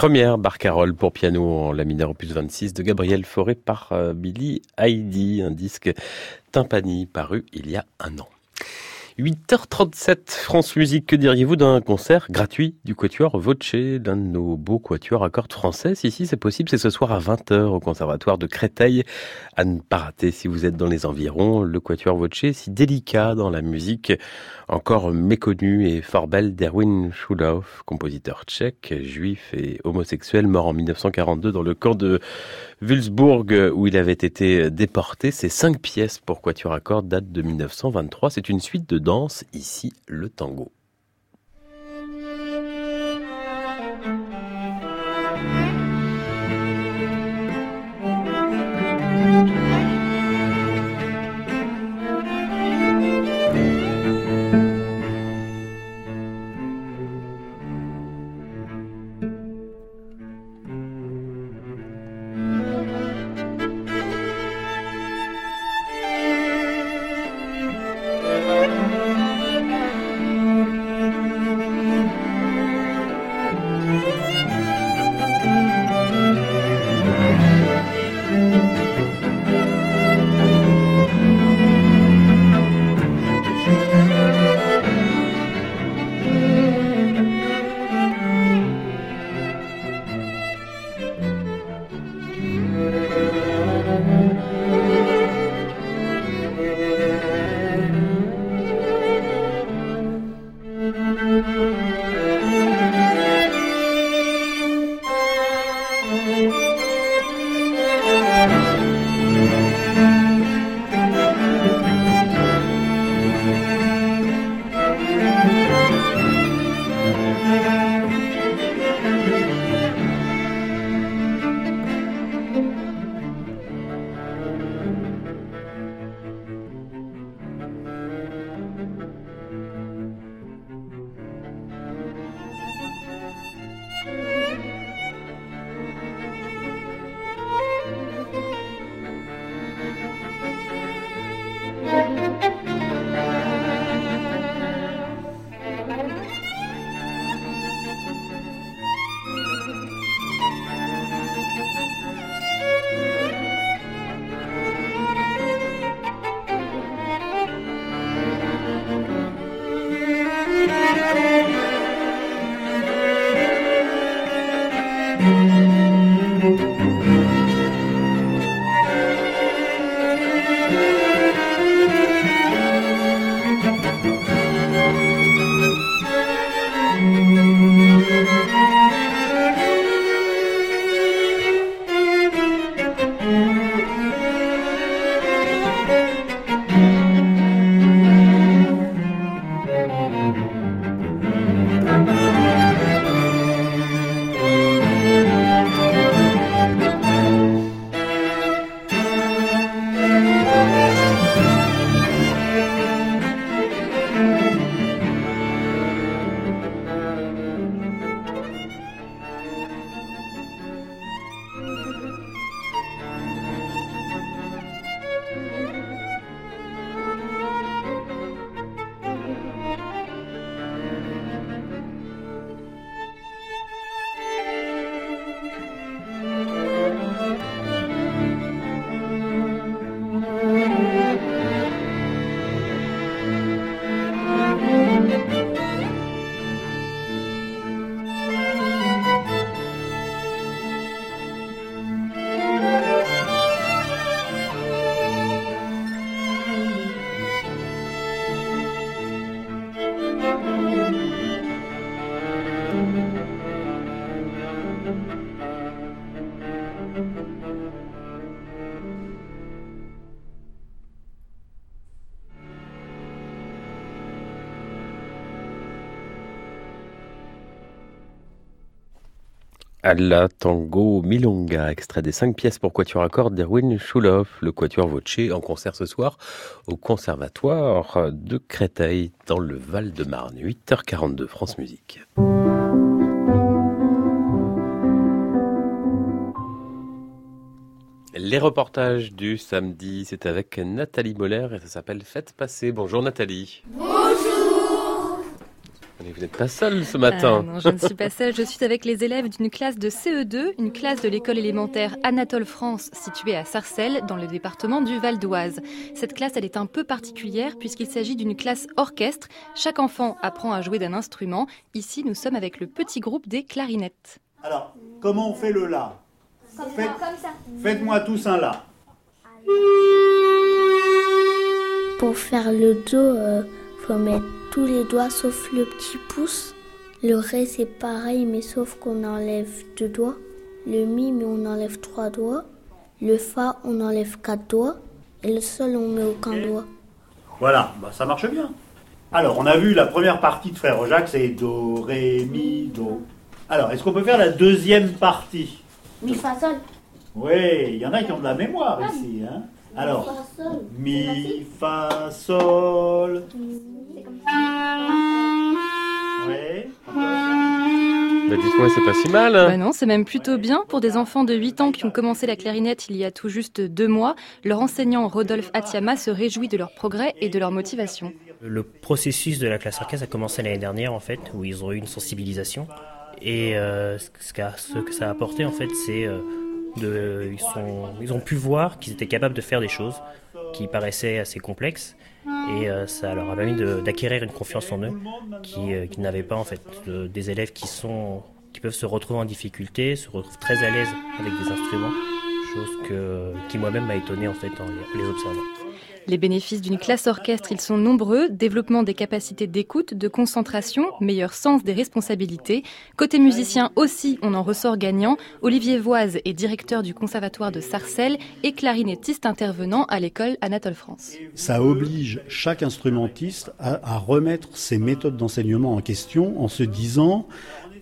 Première barcarolle pour piano en la mineur opus 26 de Gabriel Fauré par euh, Billy Heidi, un disque tympani paru il y a un an. 8h37, France Musique, que diriez-vous d'un concert gratuit du Quatuor Voce, d'un de nos beaux quatuors à cordes français Si, c'est possible, c'est ce soir à 20h au Conservatoire de Créteil. À ne pas rater si vous êtes dans les environs, le Quatuor Voce, si délicat dans la musique, encore méconnu et fort belle d'Erwin Schulhoff, compositeur tchèque, juif et homosexuel, mort en 1942 dans le camp de Wulzburg où il avait été déporté. Ces cinq pièces pour quatuor à cordes datent de 1923. C'est une suite de danse, ici le tango. Alla Tango Milonga, extrait des cinq pièces pour quatuor à cordes d'Erwin Schulhoff, le quatuor Voce, en concert ce soir au Conservatoire de Créteil, dans le Val-de-Marne. 8h42, France Musique. Les reportages du samedi, c'est avec Nathalie Moller et ça s'appelle Faites passer. Bonjour Nathalie. Bonjour Mais vous n'êtes pas seul ce matin. Ah non, je ne suis pas seule. Je suis avec les élèves d'une classe de CE2, une classe de l'école élémentaire Anatole France, située à Sarcelles, dans le département du Val d'Oise. Cette classe, elle est un peu particulière puisqu'il s'agit d'une classe orchestre. Chaque enfant apprend à jouer d'un instrument. Ici, nous sommes avec le petit groupe des clarinettes. Alors, comment on fait le La? Faites- Comme ça. Faites-moi tous un La. Pour faire le do, euh, faut mettre tous les doigts sauf le petit pouce. Le ré c'est pareil mais sauf qu'on enlève deux doigts. Le mi mais on enlève trois doigts. Le fa on enlève quatre doigts. Et le sol on met aucun doigt. Voilà, bah, ça marche bien. Alors, on a vu la première partie de Frère Jacques, c'est Do, Ré, Mi, Do. Alors, est-ce qu'on peut faire la deuxième partie? Mi fa sol. Oui, il y en a qui ont de la mémoire ici. Hein Alors, Fa sol. Mi, Fa, Sol. Oui. Bah, dites-moi, c'est pas si mal. hein. Bah non, c'est même plutôt bien pour des enfants de 8 ans qui ont commencé la clarinette il y a tout juste deux mois. Leur enseignant Rodolphe Atiama se réjouit de leur progrès et de leur motivation. Le processus de la classe orchestre a commencé l'année dernière en fait, où ils ont eu une sensibilisation. Et euh, ce que ça a apporté en fait, c'est euh, ils, ont pu voir qu'ils étaient capables de faire des choses qui paraissaient assez complexes. Et euh, ça leur a permis d'acquérir une confiance en eux qui, euh, qu'ils n'avaient pas en fait. De- des élèves qui sont qui peuvent se retrouver en difficulté, se retrouvent très à l'aise avec des instruments, chose que, qui moi-même m'a étonné en fait en les- les observant. Les bénéfices d'une classe orchestre, ils sont nombreux. Développement des capacités d'écoute, de concentration, meilleur sens des responsabilités. Côté musicien aussi, on en ressort gagnant. Olivier Voise est directeur du conservatoire de Sarcelles et clarinettiste intervenant à l'école Anatole France. Ça oblige chaque instrumentiste à, à remettre ses méthodes d'enseignement en question en se disant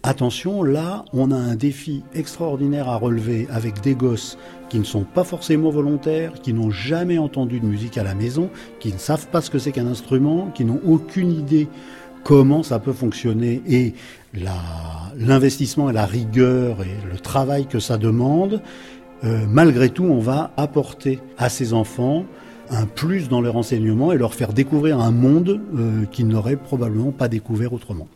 attention, là, on a un défi extraordinaire à relever avec des gosses qui ne sont pas forcément volontaires, qui n'ont jamais entendu de musique à la maison, qui ne savent pas ce que c'est qu'un instrument, qui n'ont aucune idée comment ça peut fonctionner et l'investissement et la rigueur et le travail que ça demande, euh, malgré tout, on va apporter à ces enfants un plus dans leur enseignement et leur faire découvrir un monde euh, qu'ils n'auraient probablement pas découvert autrement.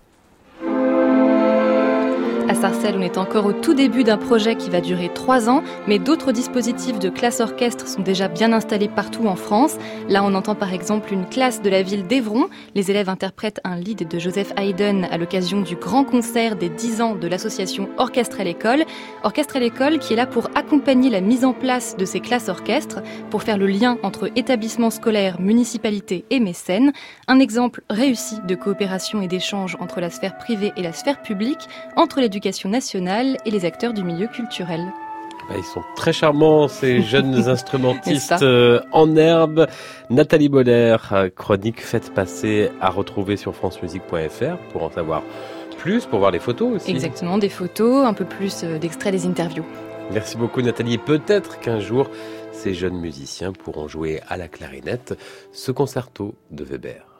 À Sarcelles, on est encore au tout début d'un projet qui va durer trois ans, mais d'autres dispositifs de classe orchestre sont déjà bien installés partout en France. Là, on entend par exemple une classe de la ville d'Evron. Les élèves interprètent un lead de Joseph Haydn à l'occasion du grand concert des 10 ans de l'association Orchestre à l'école. Orchestre à l'école qui est là pour accompagner la mise en place de ces classes orchestres, pour faire le lien entre établissements scolaires, municipalités et mécènes. Un exemple réussi de coopération et d'échange entre la sphère privée et la sphère publique, entre l'éducation nationale et les acteurs du milieu culturel. Bah, ils sont très charmants, ces (laughs) jeunes instrumentistes euh, en herbe. Nathalie Boller, euh, chronique Faites passer à retrouver sur francemusique.fr pour en savoir plus, pour voir les photos aussi. Exactement, des photos, un peu plus euh, d'extraits des interviews. Merci beaucoup Nathalie. Peut-être qu'un jour, ces jeunes musiciens pourront jouer à la clarinette ce concerto de Weber.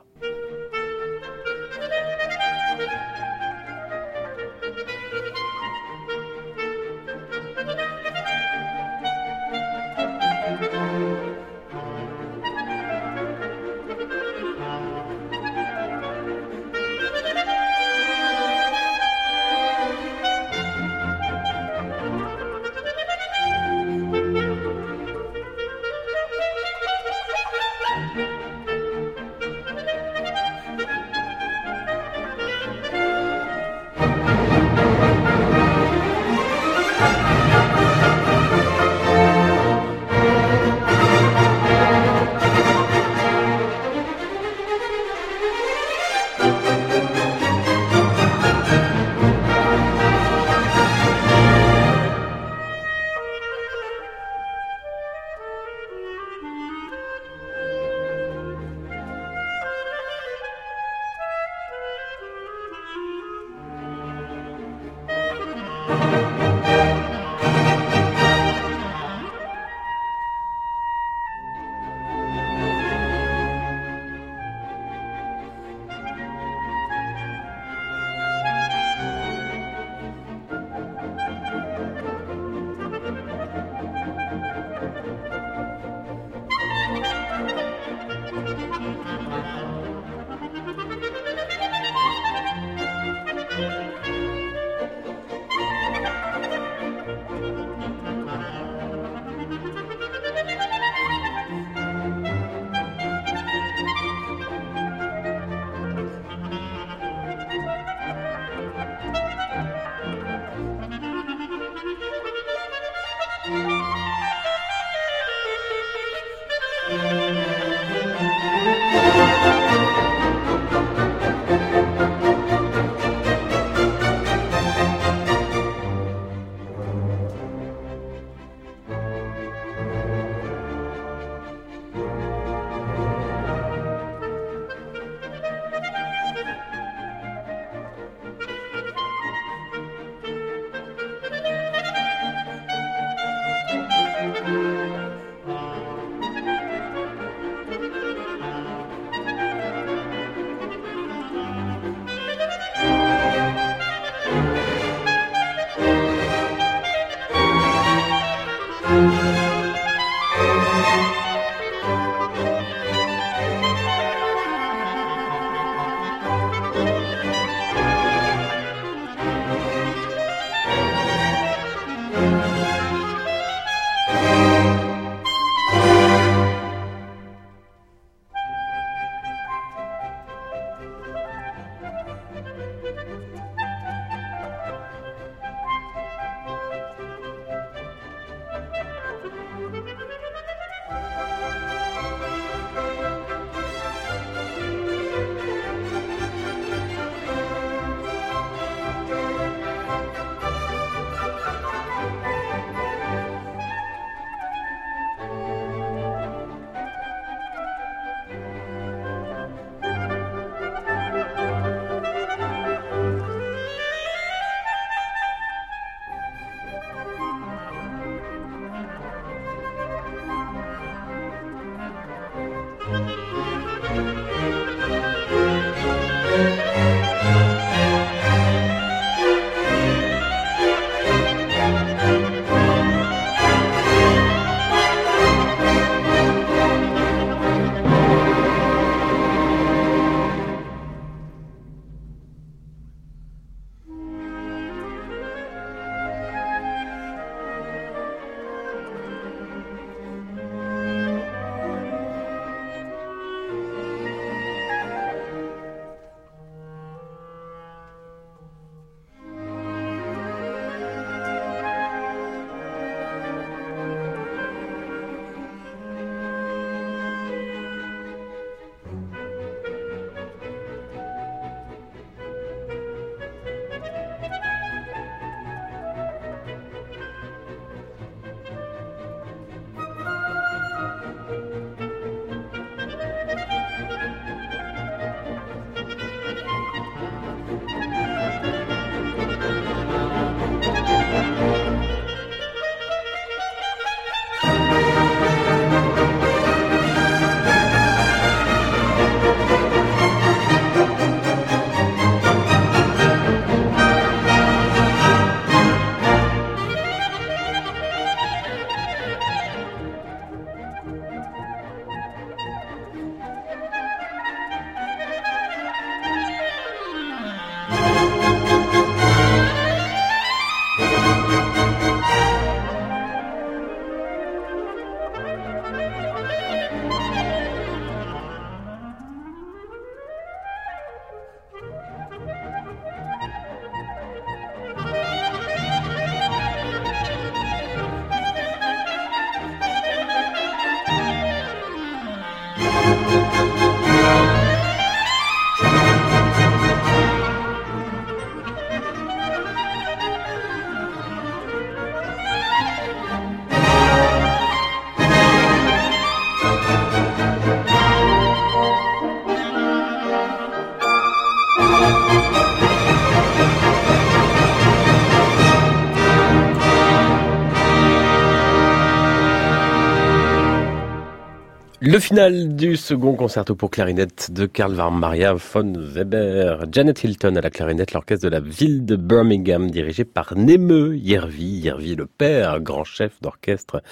Le final du second concerto pour clarinette de Karl Van Maria von Weber. Janet Hilton à la clarinette, l'orchestre de la ville de Birmingham, dirigé par Neme Yervi. Yervi, le père, grand chef d'orchestre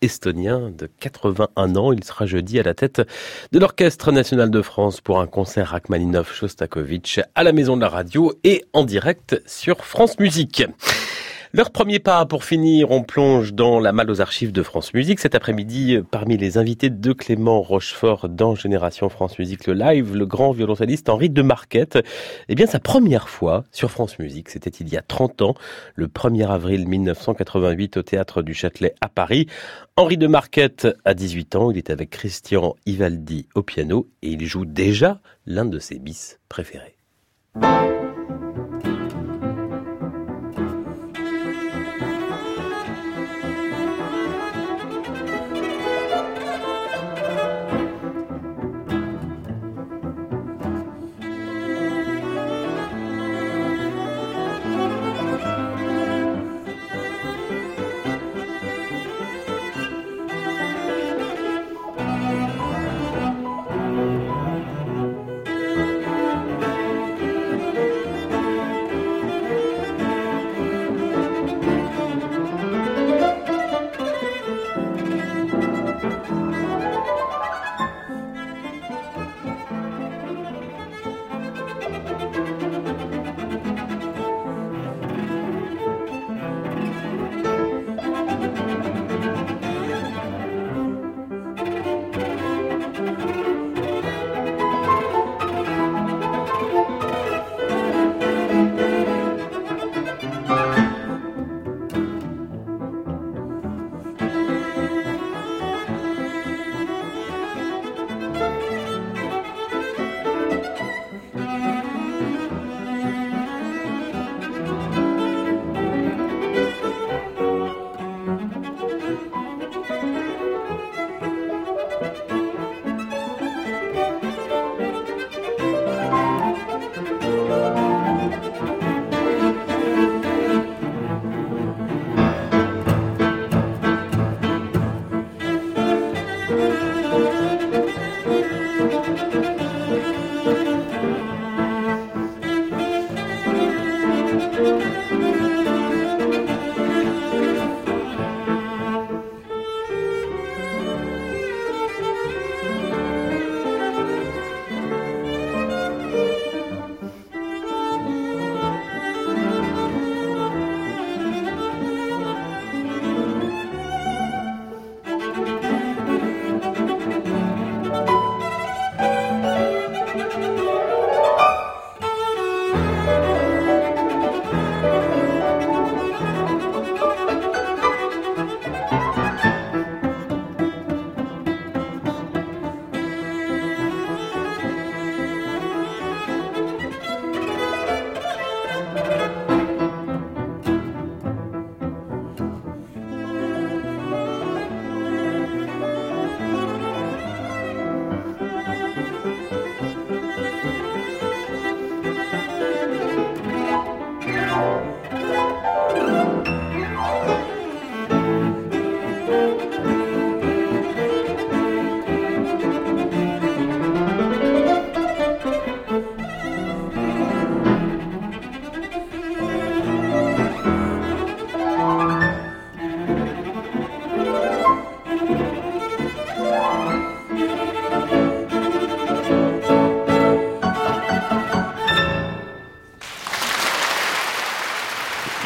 estonien de 81 ans. Il sera jeudi à la tête de l'Orchestre national de France pour un concert Rachmaninoff-Shostakovich à la Maison de la Radio et en direct sur France Musique. Leur premier pas pour finir, on plonge dans la malle aux archives de France Musique. Cet après-midi, parmi les invités de Clément Rochefort dans Génération France Musique, le live, le grand violoncelliste Henri de Marquette. Eh bien, sa première fois sur France Musique, c'était il y a 30 ans, le 1er avril 1988 au Théâtre du Châtelet à Paris. Henri de Marquette a 18 ans, il est avec Christian Ivaldi au piano et il joue déjà l'un de ses bis préférés.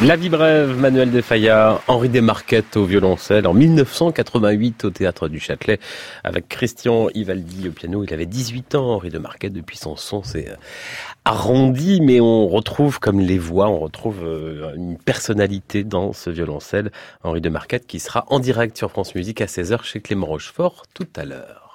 La vie brève, Manuel de Fayard, Henri Desmarquettes au violoncelle en 1988 au Théâtre du Châtelet avec Christian Ivaldi au piano. Il avait 18 ans, Henri Desmarquettes, depuis son son c'est euh, arrondi, mais on retrouve comme les voix, on retrouve euh, une personnalité dans ce violoncelle. Henri Desmarquettes qui sera en direct sur France Musique à 16h chez Clément Rochefort tout à l'heure.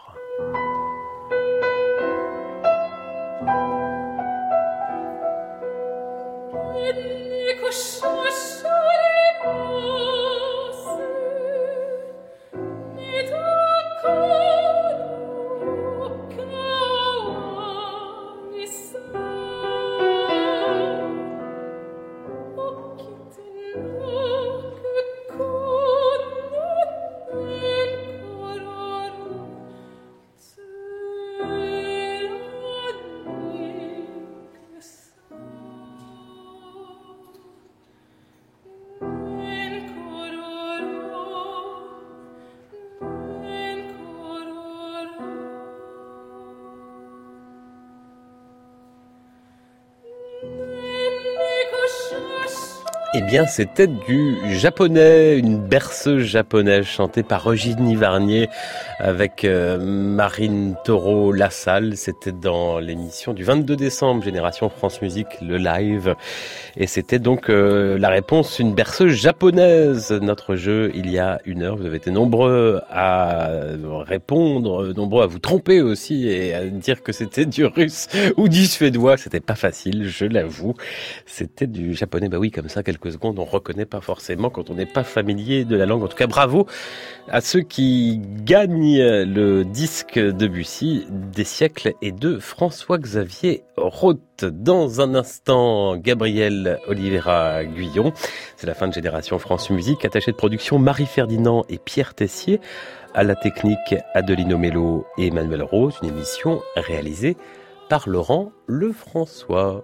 C'était du japonais, une berceuse japonaise chantée par Eugénie Varnier avec euh, Marine Taureau Lassalle. C'était dans l'émission du 22 décembre, Génération France Musique, le live. Et c'était donc euh, la réponse, une berceuse japonaise. Notre jeu, il y a une heure, vous avez été nombreux à répondre, nombreux à vous tromper aussi et à dire que c'était du russe ou du suédois. C'était pas facile, je l'avoue. C'était du japonais, bah oui, comme ça, quelque secondes, on reconnaît pas forcément quand on n'est pas familier de la langue. En tout cas, bravo à ceux qui gagnent le disque de Bussy des siècles et de François-Xavier Roth. Dans un instant, Gabriel Oliveira Guyon. C'est la fin de Génération France Musique. Attaché de production Marie-Ferdinand et Pierre Tessier. À la technique, Adelino Mello et Emmanuel Rose. Une émission réalisée par Laurent Lefrançois